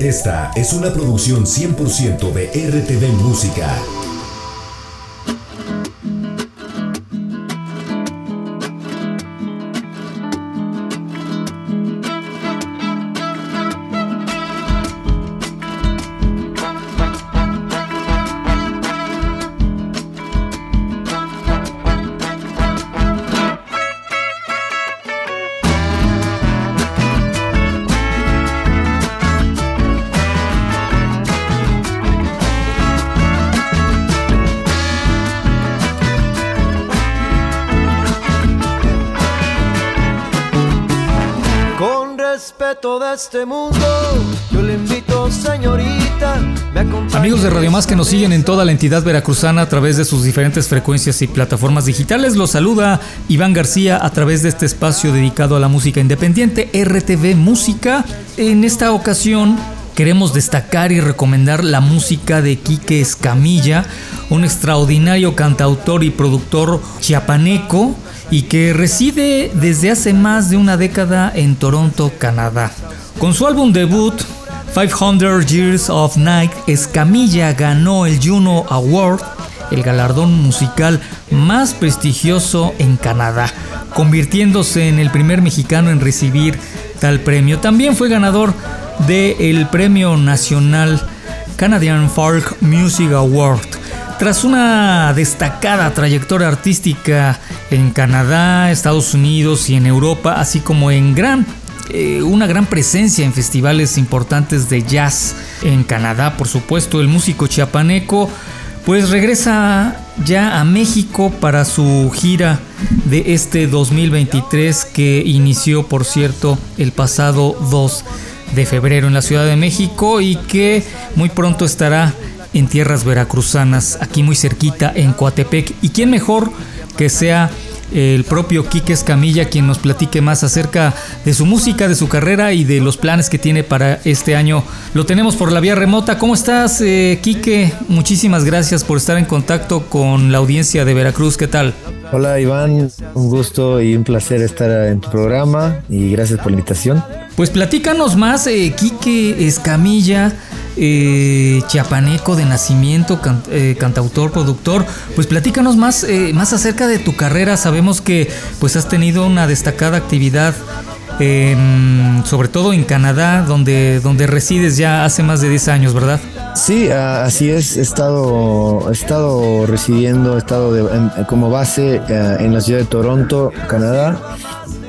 Esta es una producción 100% de RTV Música. Este mundo. Yo le invito, señorita. Amigos de Radio Más que nos siguen en toda la entidad veracruzana a través de sus diferentes frecuencias y plataformas digitales, los saluda Iván García a través de este espacio dedicado a la música independiente, RTV Música. En esta ocasión queremos destacar y recomendar la música de Quique Escamilla, un extraordinario cantautor y productor chiapaneco y que reside desde hace más de una década en Toronto, Canadá. Con su álbum debut, 500 Years of Night, Escamilla ganó el Juno Award, el galardón musical más prestigioso en Canadá, convirtiéndose en el primer mexicano en recibir tal premio. También fue ganador del Premio Nacional Canadian Folk Music Award. Tras una destacada trayectoria artística en Canadá, Estados Unidos y en Europa, así como en gran eh, una gran presencia en festivales importantes de jazz en Canadá, por supuesto, el músico chiapaneco pues regresa ya a México para su gira de este 2023 que inició, por cierto, el pasado 2 de febrero en la Ciudad de México y que muy pronto estará en tierras veracruzanas, aquí muy cerquita en Coatepec. ¿Y quién mejor que sea el propio Quique Escamilla quien nos platique más acerca de su música, de su carrera y de los planes que tiene para este año. Lo tenemos por la vía remota. ¿Cómo estás, eh, Quique? Muchísimas gracias por estar en contacto con la audiencia de Veracruz. ¿Qué tal? Hola Iván, un gusto y un placer estar en tu programa y gracias por la invitación. Pues platícanos más, eh, Quique Escamilla eh, chiapaneco de nacimiento, eh, cantautor, productor. Pues platícanos más, eh, más acerca de tu carrera. Sabemos que pues has tenido una destacada actividad, sobre todo en Canadá, donde, donde resides ya hace más de 10 años, ¿verdad? Sí, así es. He estado, he estado residiendo, he estado como base en la ciudad de Toronto, Canadá,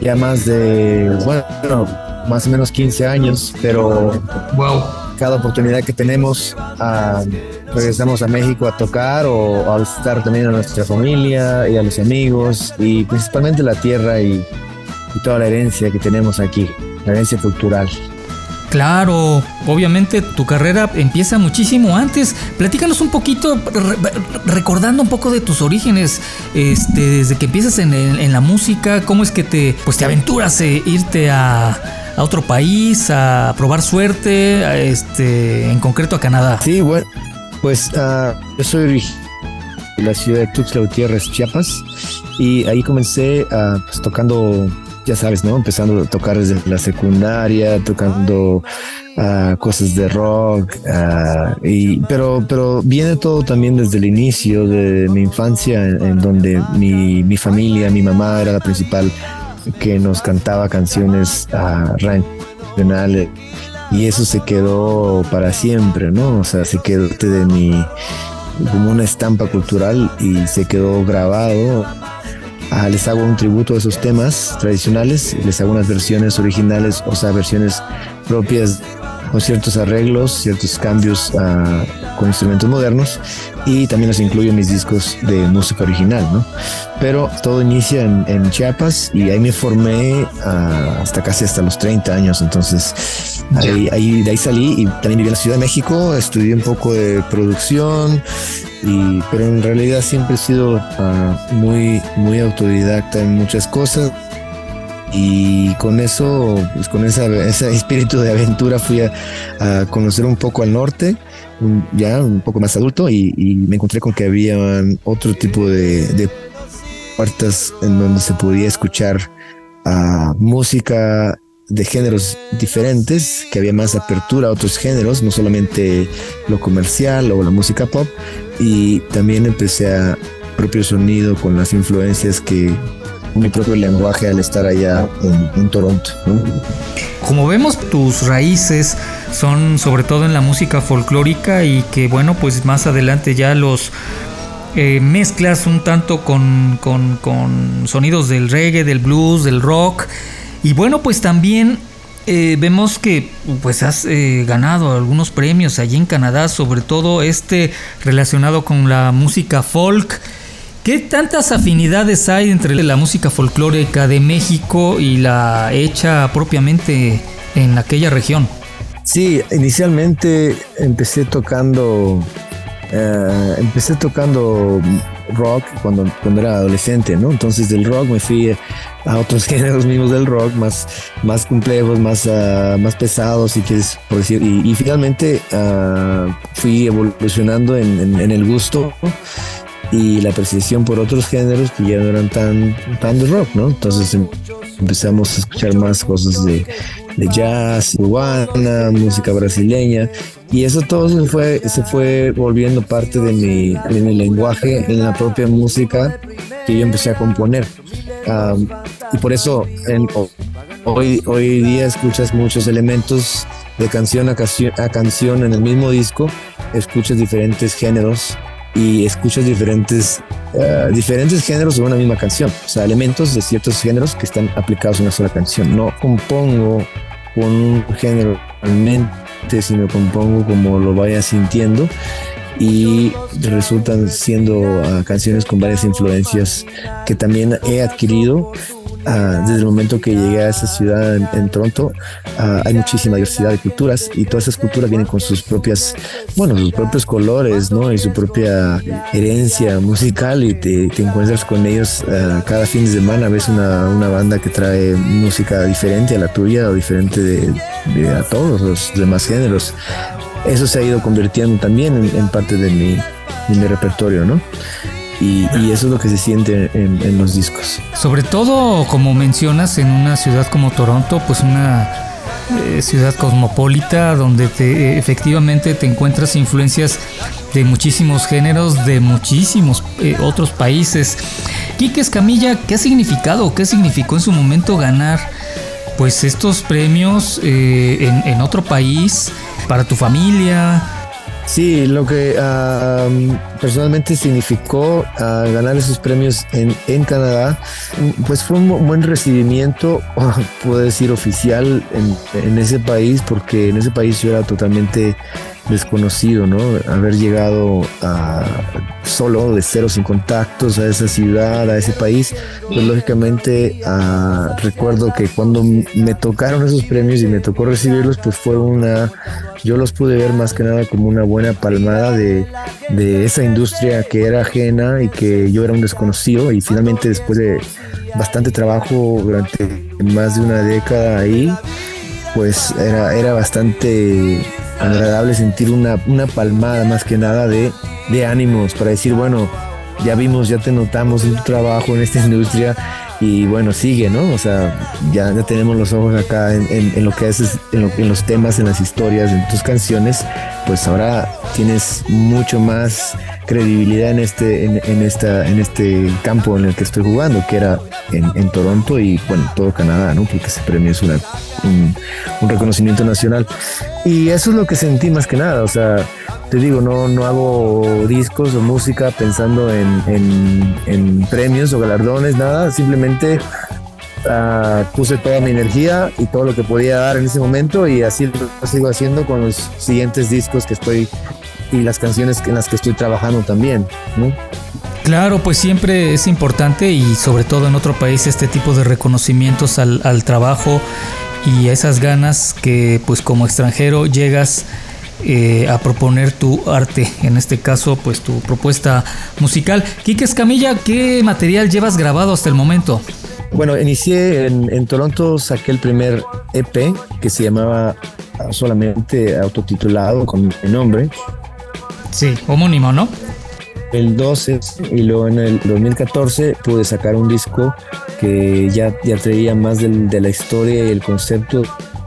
ya más de, bueno, más o menos 15 años, pero... Wow cada oportunidad que tenemos uh, regresamos a México a tocar o a visitar también a nuestra familia y a los amigos y principalmente la tierra y, toda la herencia que tenemos aquí, la herencia cultural. Claro, obviamente tu carrera empieza muchísimo antes. Platícanos un poquito, recordando un poco de tus orígenes, este, desde que empiezas en, la música, cómo es que te, pues te aventuras a irte a, a otro país, a probar suerte, este, en concreto a Canadá? Sí, bueno, pues uh, yo soy de la ciudad de Tuxtla Gutiérrez, Chiapas, y ahí comencé uh, tocando, ya sabes, ¿no? Empezando a tocar desde la secundaria, tocando uh, cosas de rock, y, pero, pero viene todo también desde el inicio de mi infancia, en, donde mi, mi familia, mi mamá era la principal que nos cantaba canciones uh, regionales y eso se quedó para siempre, ¿no? O sea, se quedó de mi como una estampa cultural y se quedó grabado. Ah, les hago un tributo a esos temas tradicionales, les hago unas versiones originales, o sea, versiones propias con ciertos arreglos, ciertos cambios uh, con instrumentos modernos y también los incluyo en mis discos de música original, ¿no? Pero todo inicia en, Chiapas y ahí me formé uh, hasta casi hasta los 30 años, entonces ahí, ahí, de ahí salí y también viví en la Ciudad de México, estudié un poco de producción, y, pero en realidad siempre he sido uh, muy, muy autodidacta en muchas cosas y con eso, pues con esa, ese espíritu de aventura fui a, conocer un poco al norte, ya un poco más adulto, y, me encontré con que había otro tipo de, puertas en donde se podía escuchar uh, música de géneros diferentes, que había más apertura a otros géneros, no solamente lo comercial o la música pop, y también empecé a propio sonido con las influencias que mi propio lenguaje al estar allá en, Toronto. Como vemos, tus raíces son sobre todo en la música folclórica y que bueno, pues más adelante ya los eh, mezclas un tanto con, con, sonidos del reggae, del blues, del rock. Y bueno, pues también eh, vemos que pues has eh, ganado algunos premios allí en Canadá, sobre todo este relacionado con la música folk. ¿Qué tantas afinidades hay entre la música folclórica de México y la hecha propiamente en aquella región? Sí, inicialmente empecé tocando eh, empecé tocando rock cuando, cuando era adolescente, ¿no? Entonces del rock me fui a otros géneros mismos del rock, más, más complejos, más, uh, más pesados, si quieres por decir. Y, finalmente uh, fui evolucionando en, en, el gusto y la percepción por otros géneros que ya no eran tan, tan de rock, ¿no? Entonces em, empezamos a escuchar más cosas de, de jazz, cubana, música brasileña y eso todo se fue, se fue volviendo parte de mi, de mi lenguaje en la propia música que yo empecé a componer. y por eso hoy, hoy día escuchas muchos elementos de canción a, a canción en el mismo disco, escuchas diferentes géneros y escuchas diferentes, eh, diferentes géneros de una misma canción, o sea, elementos de ciertos géneros que están aplicados en una sola canción. No compongo con un género mente, sino compongo como lo vaya sintiendo. Y resultan siendo ah, canciones con varias influencias que también he adquirido Ah, desde el momento que llegué a esa ciudad en, Toronto, ah, hay muchísima diversidad de culturas y todas esas culturas vienen con sus propias, bueno, sus propios colores, ¿no? Y su propia herencia musical y te, encuentras con ellos ah, cada fin de semana, ves una, una, banda que trae música diferente a la tuya o diferente de, a todos los demás géneros. Eso se ha ido convirtiendo también en, parte de mi, de mi repertorio, ¿no? Y, eso es lo que se siente en, los discos. Sobre todo, como mencionas, en una ciudad como Toronto, pues una eh, ciudad cosmopolita donde te, efectivamente te encuentras influencias de muchísimos géneros, de muchísimos eh, otros países. Quique Escamilla, ¿qué ha significado, qué significó en su momento ganar pues estos premios eh, en, en otro país para tu familia? Sí, lo que ah, personalmente significó ah, ganar esos premios en, en, Canadá, pues fue un buen recibimiento, puedo decir oficial, en, en, ese país, porque en ese país yo era totalmente desconocido, ¿no? Haber llegado a, solo de cero, sin contactos a esa ciudad, a ese país, pues lógicamente ah, recuerdo que cuando me tocaron esos premios y me tocó recibirlos, pues fue una yo los pude ver más que nada como una buena palmada de, esa industria que era ajena y que yo era un desconocido y finalmente después de bastante trabajo durante más de una década ahí, pues era, era bastante agradable sentir una, una palmada más que nada de, de ánimos para decir, bueno, ya vimos, ya te notamos en tu trabajo en esta industria y bueno, sigue, ¿no? O sea, ya, ya tenemos los ojos acá en, lo que haces, en, en los temas, en las historias, en tus canciones, pues ahora tienes mucho más credibilidad en este, en, esta, en este campo en el que estoy jugando, que era en, Toronto y bueno, todo Canadá, ¿no? Porque ese premio es una, un, un reconocimiento nacional. Y eso es lo que sentí más que nada, o sea, te digo, no, no hago discos o música pensando en, premios o galardones, nada, simplemente uh, puse toda mi energía y todo lo que podía dar en ese momento y así lo sigo haciendo con los siguientes discos que estoy y las canciones en las que estoy trabajando también, Claro, pues siempre es importante y sobre todo en otro país este tipo de reconocimientos al, al trabajo y esas ganas que pues como extranjero llegas eh, a proponer tu arte, en este caso pues tu propuesta musical. Quique Escamilla, ¿qué material llevas grabado hasta el momento? Bueno, inicié en, Toronto, saqué el primer EP que se llamaba solamente autotitulado con mi nombre. Sí, homónimo, ¿no? El 12 y luego en el 2014 pude sacar un disco que ya, ya traía más de la historia y el concepto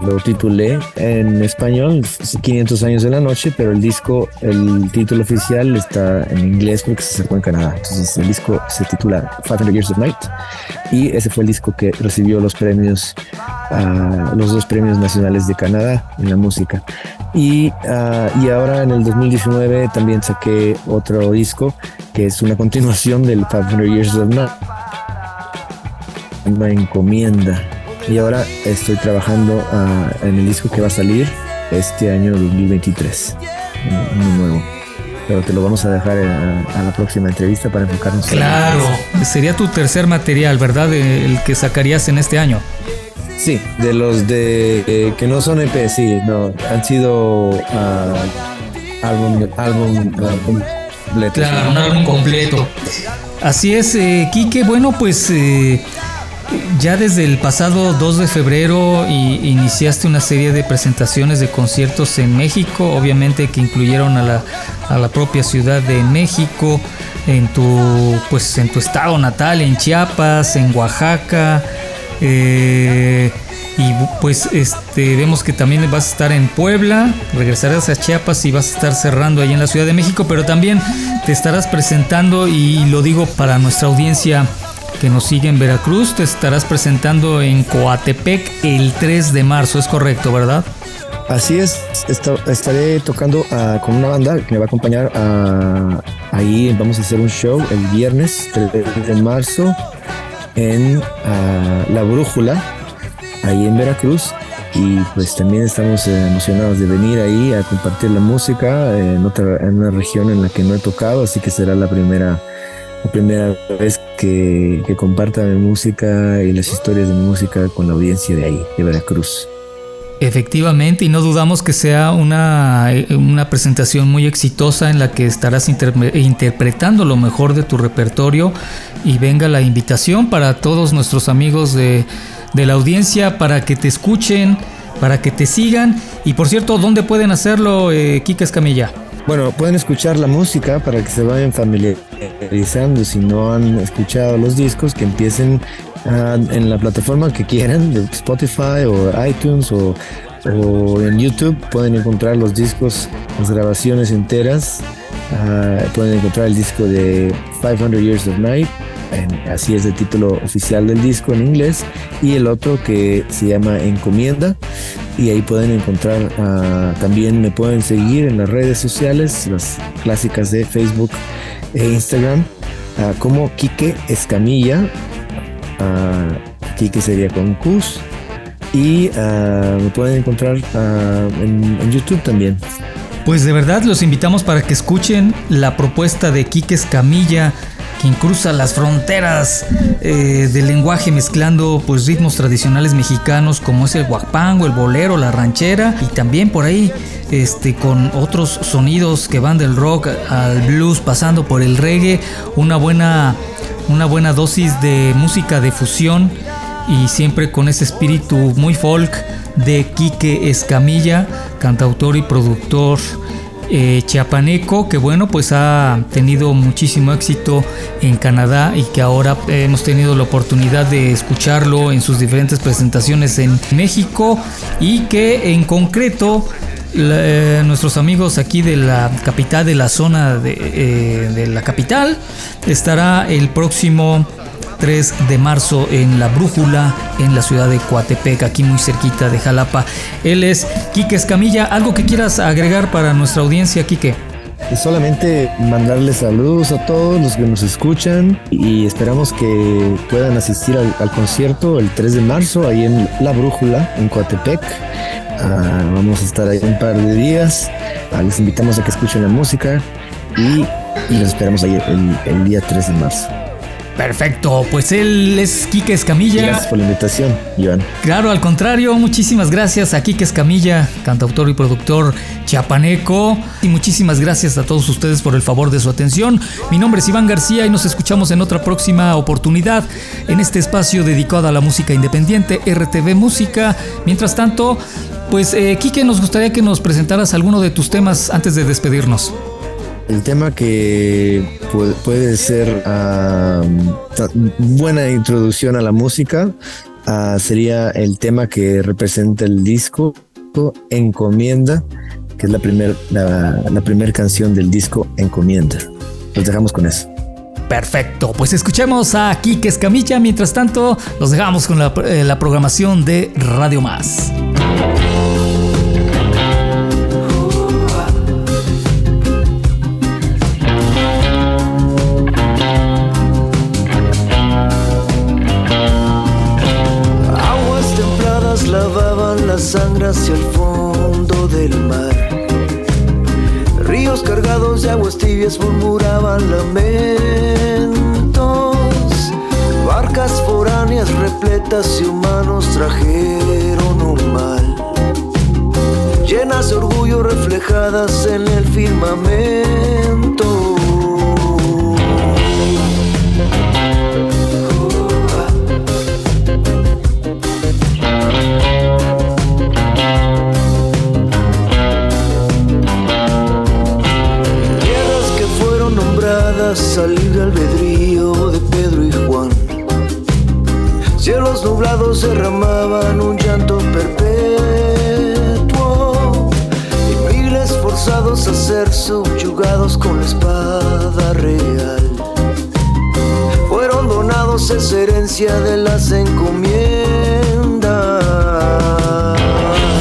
lo titulé en español 500 años de la noche, pero el disco, el título oficial está en inglés porque se sacó en Canadá. Entonces el disco se titula 500 Years of Night y ese fue el disco que recibió los premios, uh, los dos premios nacionales de Canadá en la música. Y, uh, y ahora en el 2019 también saqué otro disco que es una continuación del 500 Years of Night. Una encomienda y ahora estoy trabajando ah, en el disco que va a salir este año 2023, muy nuevo. Pero te lo vamos a dejar a, la próxima entrevista para enfocarnos. Claro, sería tu tercer material, ¿verdad? El que sacarías en este año. Sí, de los de eh, que no son EP, sí, no, han sido uh, álbum, álbum, completo. Claro, un álbum completo. Así es, eh, Quique. Bueno, pues eh, ya desde el pasado 2 de febrero iniciaste una serie de presentaciones de conciertos en México, obviamente que incluyeron a la, a la propia Ciudad de México, en tu, pues, en tu estado natal, en Chiapas, en Oaxaca. Eh, y pues este vemos que también vas a estar en Puebla, regresarás a Chiapas y vas a estar cerrando ahí en la Ciudad de México, pero también te estarás presentando y lo digo para nuestra audiencia que nos sigue en Veracruz, te estarás presentando en Coatepec el 3 de marzo, es correcto, ¿verdad? Así es, estaré tocando ah, con una banda que me va a acompañar ah, ahí. Vamos a hacer un show el viernes 3 de marzo en ah, La Brújula, ahí en Veracruz. Y pues también estamos eh, emocionados de venir ahí a compartir la música en, otra, en una región en la que no he tocado, así que será la primera la primera vez que, que comparta mi música y las historias de mi música con la audiencia de ahí, de Veracruz. Efectivamente, y no dudamos que sea una, una presentación muy exitosa en la que estarás interpretando lo mejor de tu repertorio y venga la invitación para todos nuestros amigos de, de la audiencia para que te escuchen, para que te sigan. Y por cierto, ¿dónde pueden hacerlo, eh, Kika Escamilla? Bueno, pueden escuchar la música para que se vayan familiarizando. Si no han escuchado los discos, que empiecen ah, en la plataforma que quieran, de Spotify o iTunes o, en YouTube. Pueden encontrar los discos, las grabaciones enteras. Ah, pueden encontrar el disco de 500 Years of Night. así es el título oficial del disco en inglés. Y el otro que se llama Encomienda y ahí pueden encontrar, ah, también me pueden seguir en las redes sociales, las clásicas de Facebook e Instagram, ah, como Quique Escamilla, uh, Quique sería con Cus, y me pueden encontrar en, YouTube también. Pues de verdad los invitamos para que escuchen la propuesta de Quique Escamilla quien cruza las fronteras eh, del lenguaje mezclando pues ritmos tradicionales mexicanos como es el guapango, el bolero, la ranchera y también por ahí este, con otros sonidos que van del rock al blues pasando por el reggae, una buena, una buena dosis de música de fusión y siempre con ese espíritu muy folk de Quique Escamilla, cantautor y productor eh, chiapaneco que bueno pues ha tenido muchísimo éxito en Canadá y que ahora hemos tenido la oportunidad de escucharlo en sus diferentes presentaciones en México y que en concreto eh, nuestros amigos aquí de la capital de la zona de, eh, de la capital estará el próximo 3 de marzo en La Brújula, en la ciudad de Coatepec, aquí muy cerquita de Jalapa. Él es Quique Escamilla. ¿Algo que quieras agregar para nuestra audiencia, Quique? Solamente mandarles saludos a todos los que nos escuchan y esperamos que puedan asistir al, concierto el 3 de marzo ahí en La Brújula, en Coatepec. Ah, vamos a estar ahí un par de días. Ah, les invitamos a que escuchen la música y, los esperamos ahí el, el día 3 de marzo. Perfecto, pues él es Quique Escamilla. Gracias por la invitación, Iván. Claro, al contrario, muchísimas gracias a Quique Escamilla, cantautor y productor chiapaneco. Y muchísimas gracias a todos ustedes por el favor de su atención. Mi nombre es Iván García y nos escuchamos en otra próxima oportunidad en este espacio dedicado a la música independiente, RTV Música. Mientras tanto, pues eh, Quique, nos gustaría que nos presentaras alguno de tus temas antes de despedirnos. El tema que puede, ser buena introducción a la música ah, sería el tema que representa el disco Encomienda, que es la primera la, canción del disco Encomienda. Los dejamos con eso. Perfecto, pues escuchemos a Kike Escamilla. Mientras tanto, los dejamos con la, eh, la programación de Radio Más. Cargados de aguas tibias murmuraban lamentos. Barcas foráneas repletas de humanos trajeron un mal. Llenas de orgullo reflejadas en el firmamento. Al libre albedrío de Pedro y Juan. Cielos nublados derramaban un llanto perpetuo y miles forzados a ser subyugados con la espada real. Fueron donados esa herencia de las encomiendas.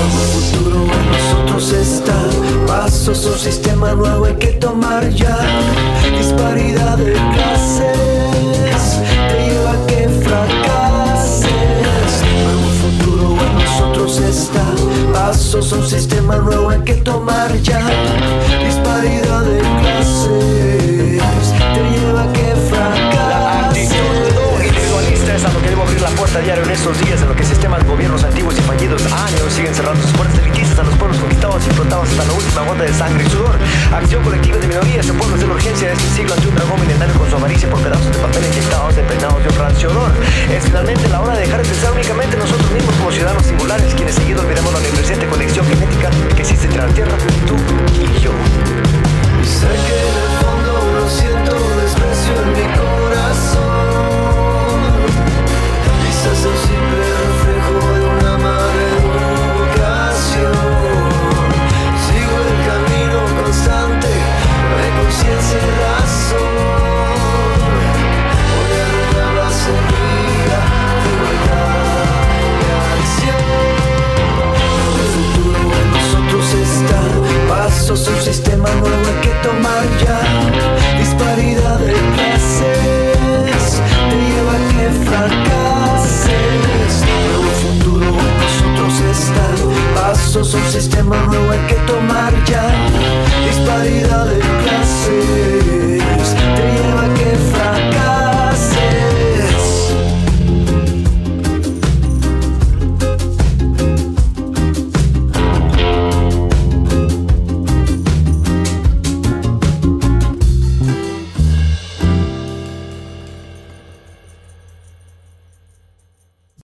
El futuro en nosotros está, pasos, un sistema nuevo hay que tomar ya disparidad de clases te lleva a que fracases. Pero un futuro en nosotros está. Pasos un sistema nuevo hay que tomar ya. Disparidad de puerta diario en estos días en lo que sistemas, gobiernos antiguos y fallidos años siguen cerrando sus puertas elitistas a los pueblos conquistados y explotados hasta la última gota de sangre y sudor. Acción colectiva de minorías en pueblos de la urgencia de este siglo ante un dragón milenario con su avaricia por pedazos de papel inyectados, peinados de un rancio olor. Es finalmente la hora de dejar de pensar únicamente nosotros mismos como ciudadanos singulares, quienes seguidos veremos la omnipresente conexión genética que existe entre la Tierra, tú y yo.